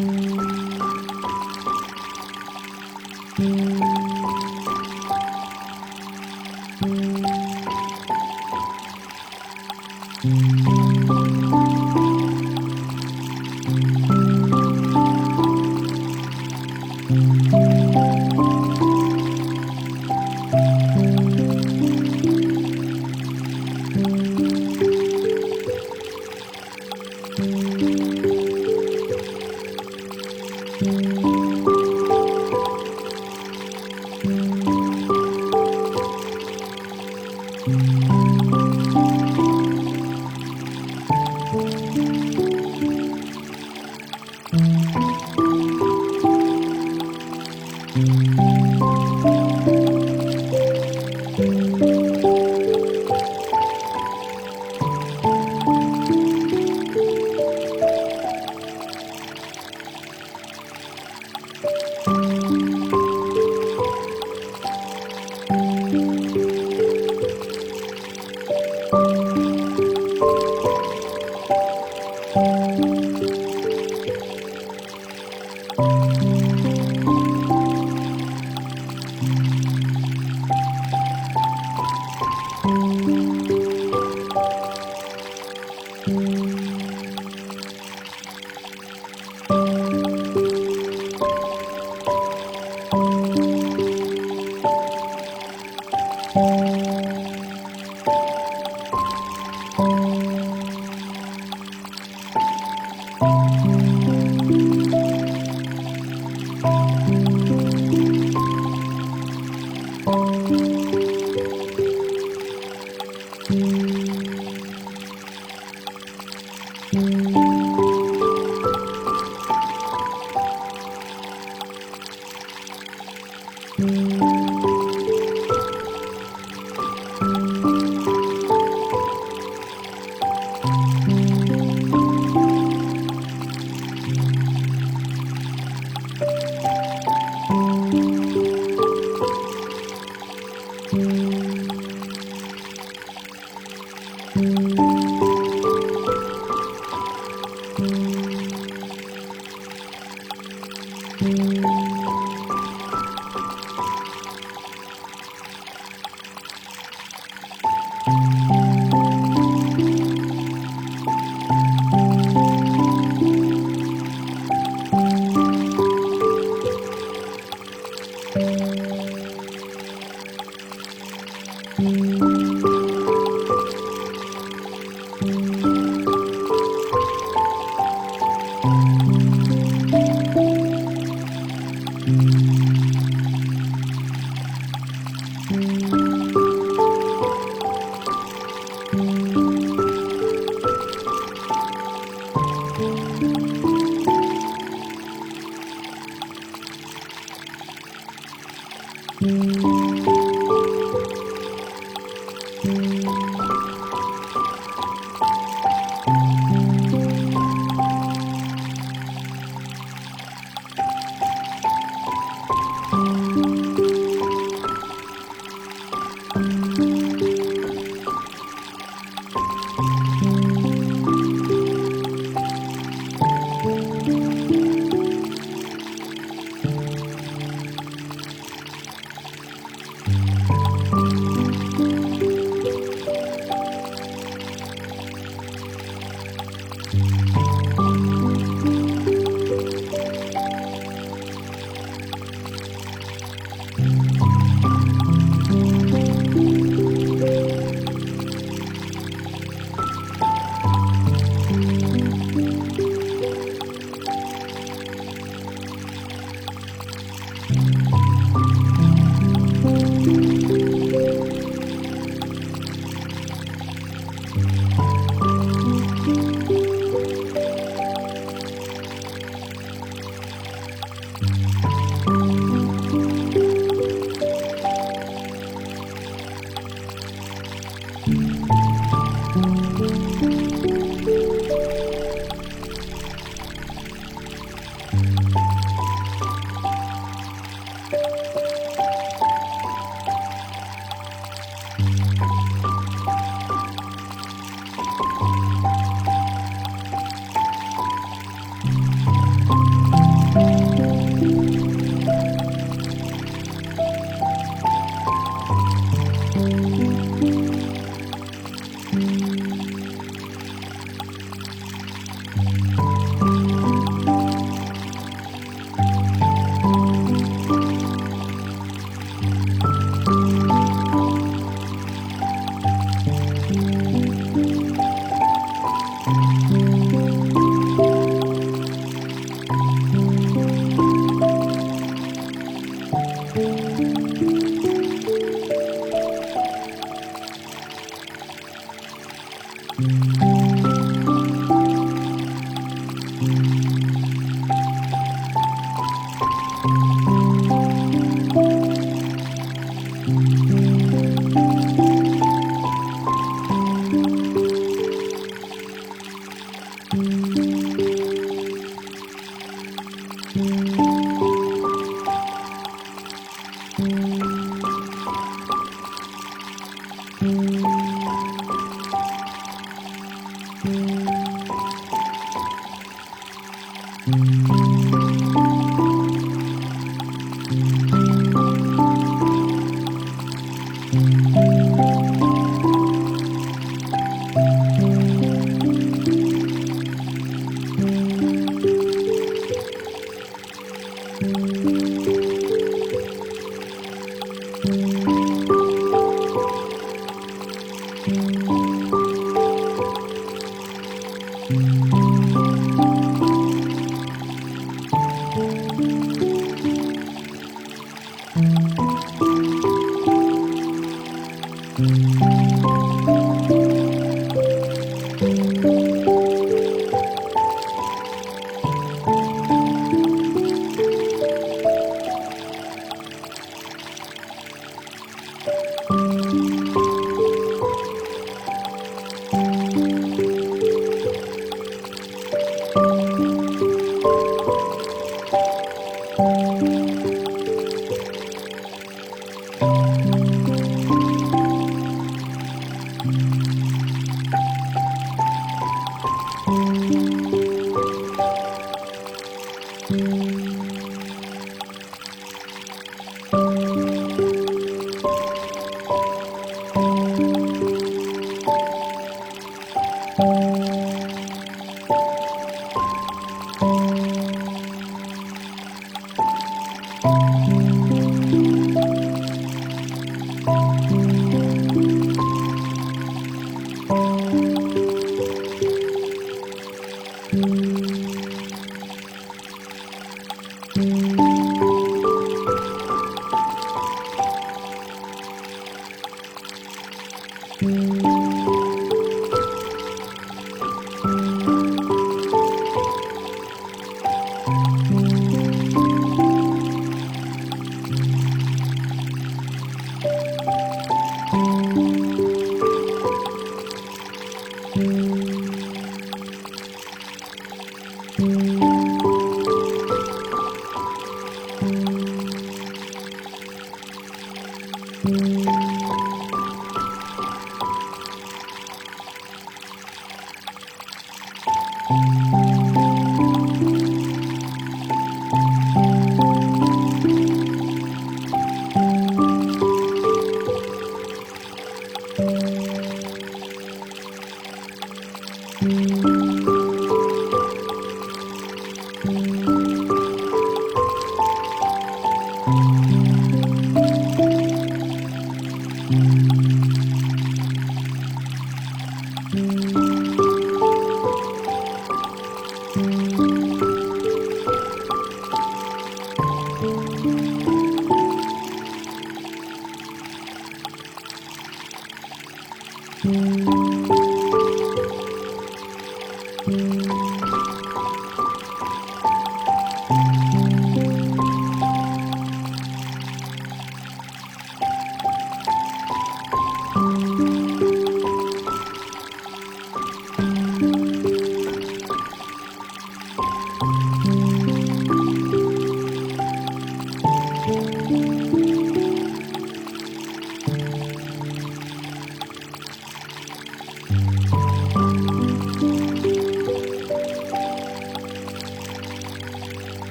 Mm-hmm. Música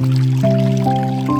Música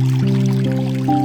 Música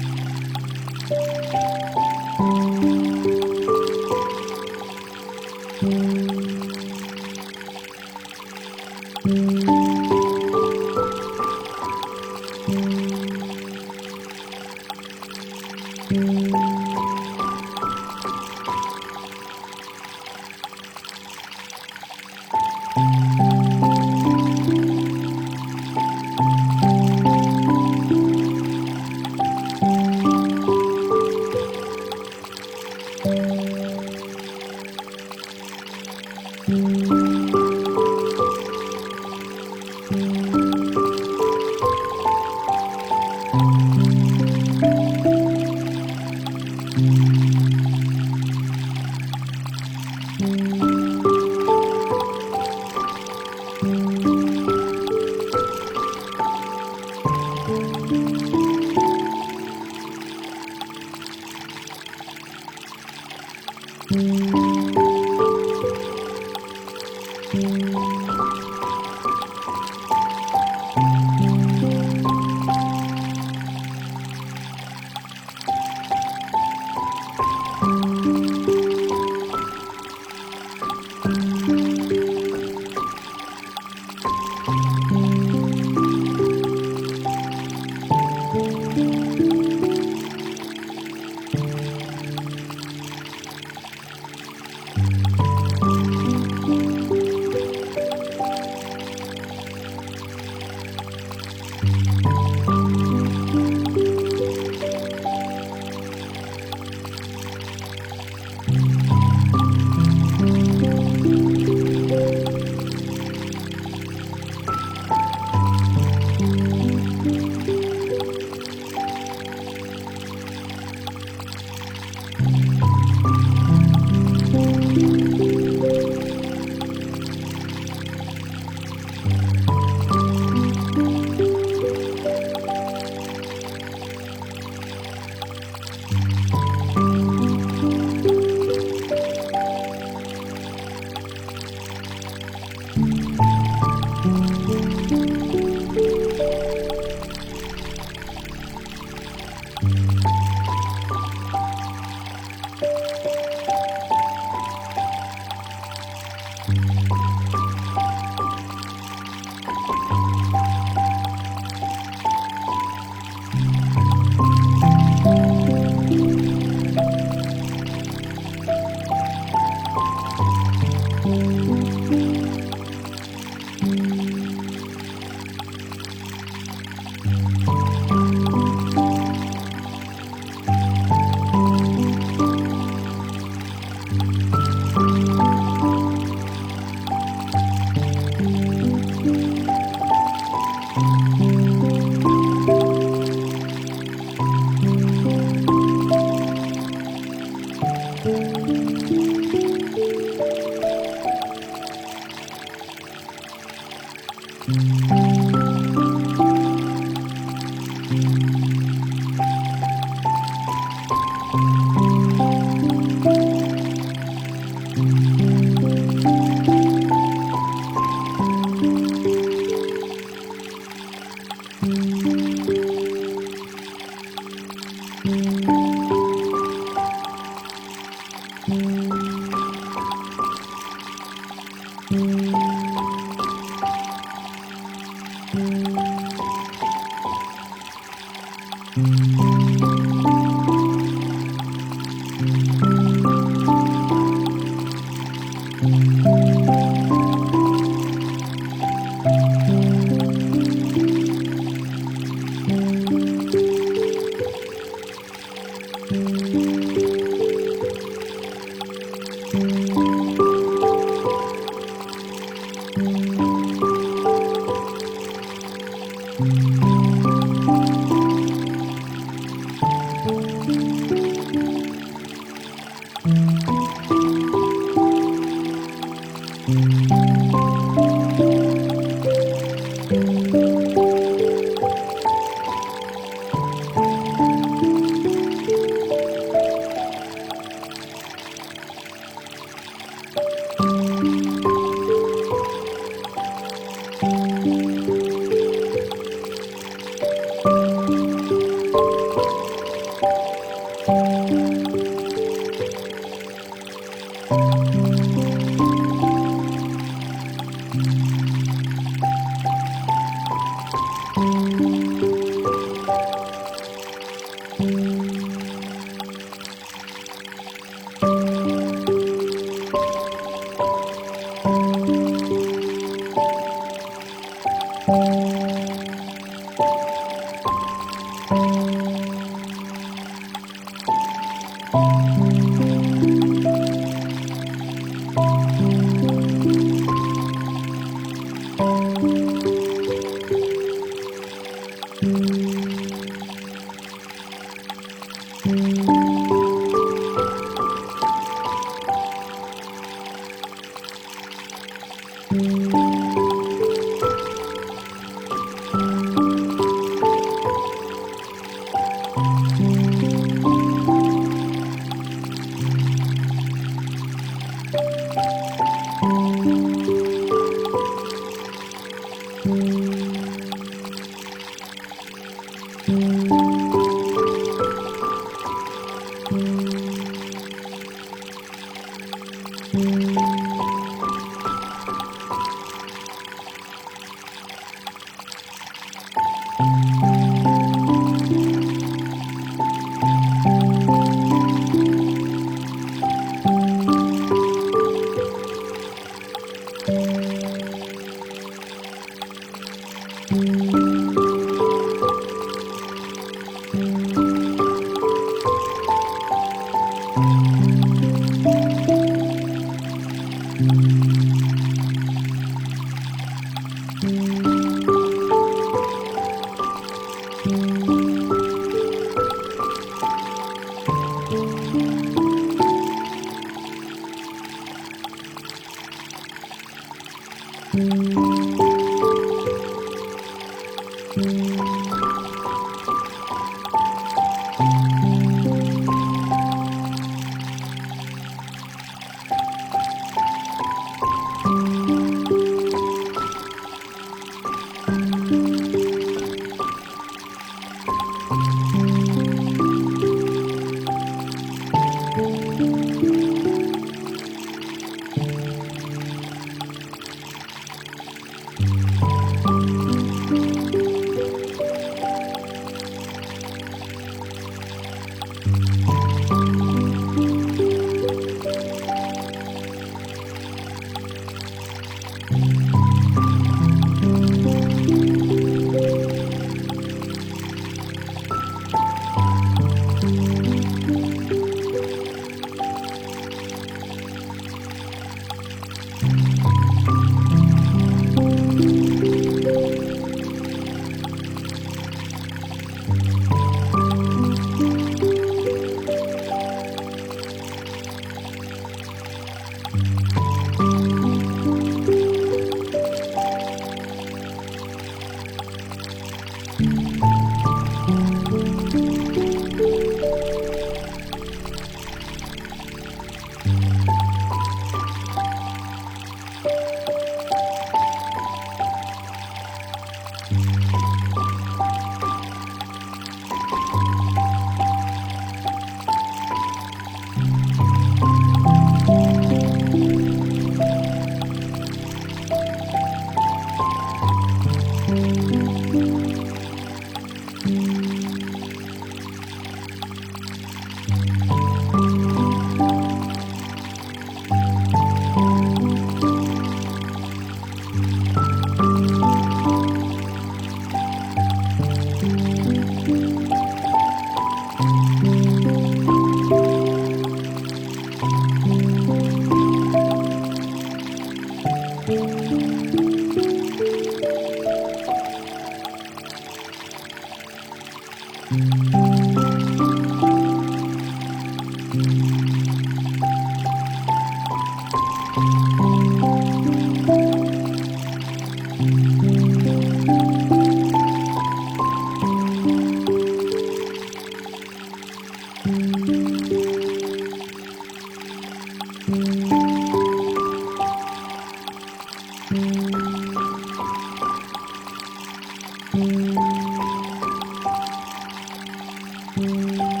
Música